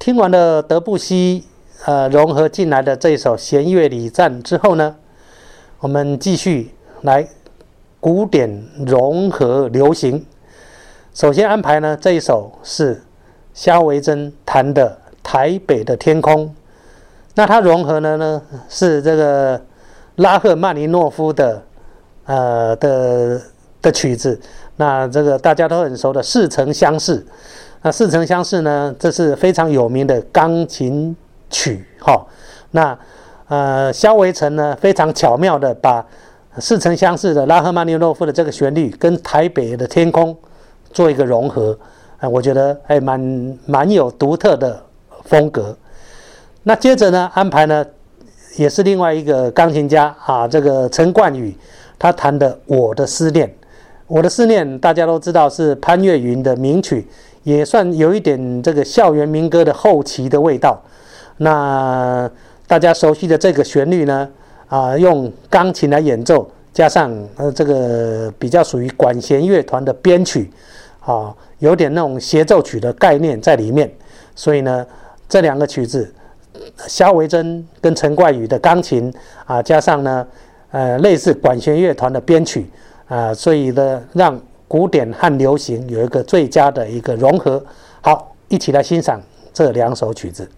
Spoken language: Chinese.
听完了德布西呃融合进来的这一首弦乐礼赞之后呢，我们继续来古典融合流行。首先安排呢这一首是肖维珍弹的《台北的天空》，那它融合的呢是这个拉赫曼尼诺夫的呃的的曲子，那这个大家都很熟的《似曾相识》。那《似曾相识》呢，这是非常有名的钢琴曲，哈。那呃，肖维成呢，非常巧妙的把《似曾相识》的拉赫曼尼诺夫的这个旋律跟《台北的天空》做一个融合，啊，我觉得还蛮蛮有独特的风格。那接着呢，安排呢，也是另外一个钢琴家啊，这个陈冠宇，他弹的《我的思念》。《我的思念》大家都知道是潘越云的名曲。也算有一点这个校园民歌的后期的味道。那大家熟悉的这个旋律呢，啊，用钢琴来演奏，加上呃这个比较属于管弦乐团的编曲，啊，有点那种协奏曲的概念在里面。所以呢，这两个曲子，肖维珍跟陈冠宇的钢琴啊，加上呢，呃，类似管弦乐团的编曲啊，所以呢，让。古典和流行有一个最佳的一个融合，好，一起来欣赏这两首曲子。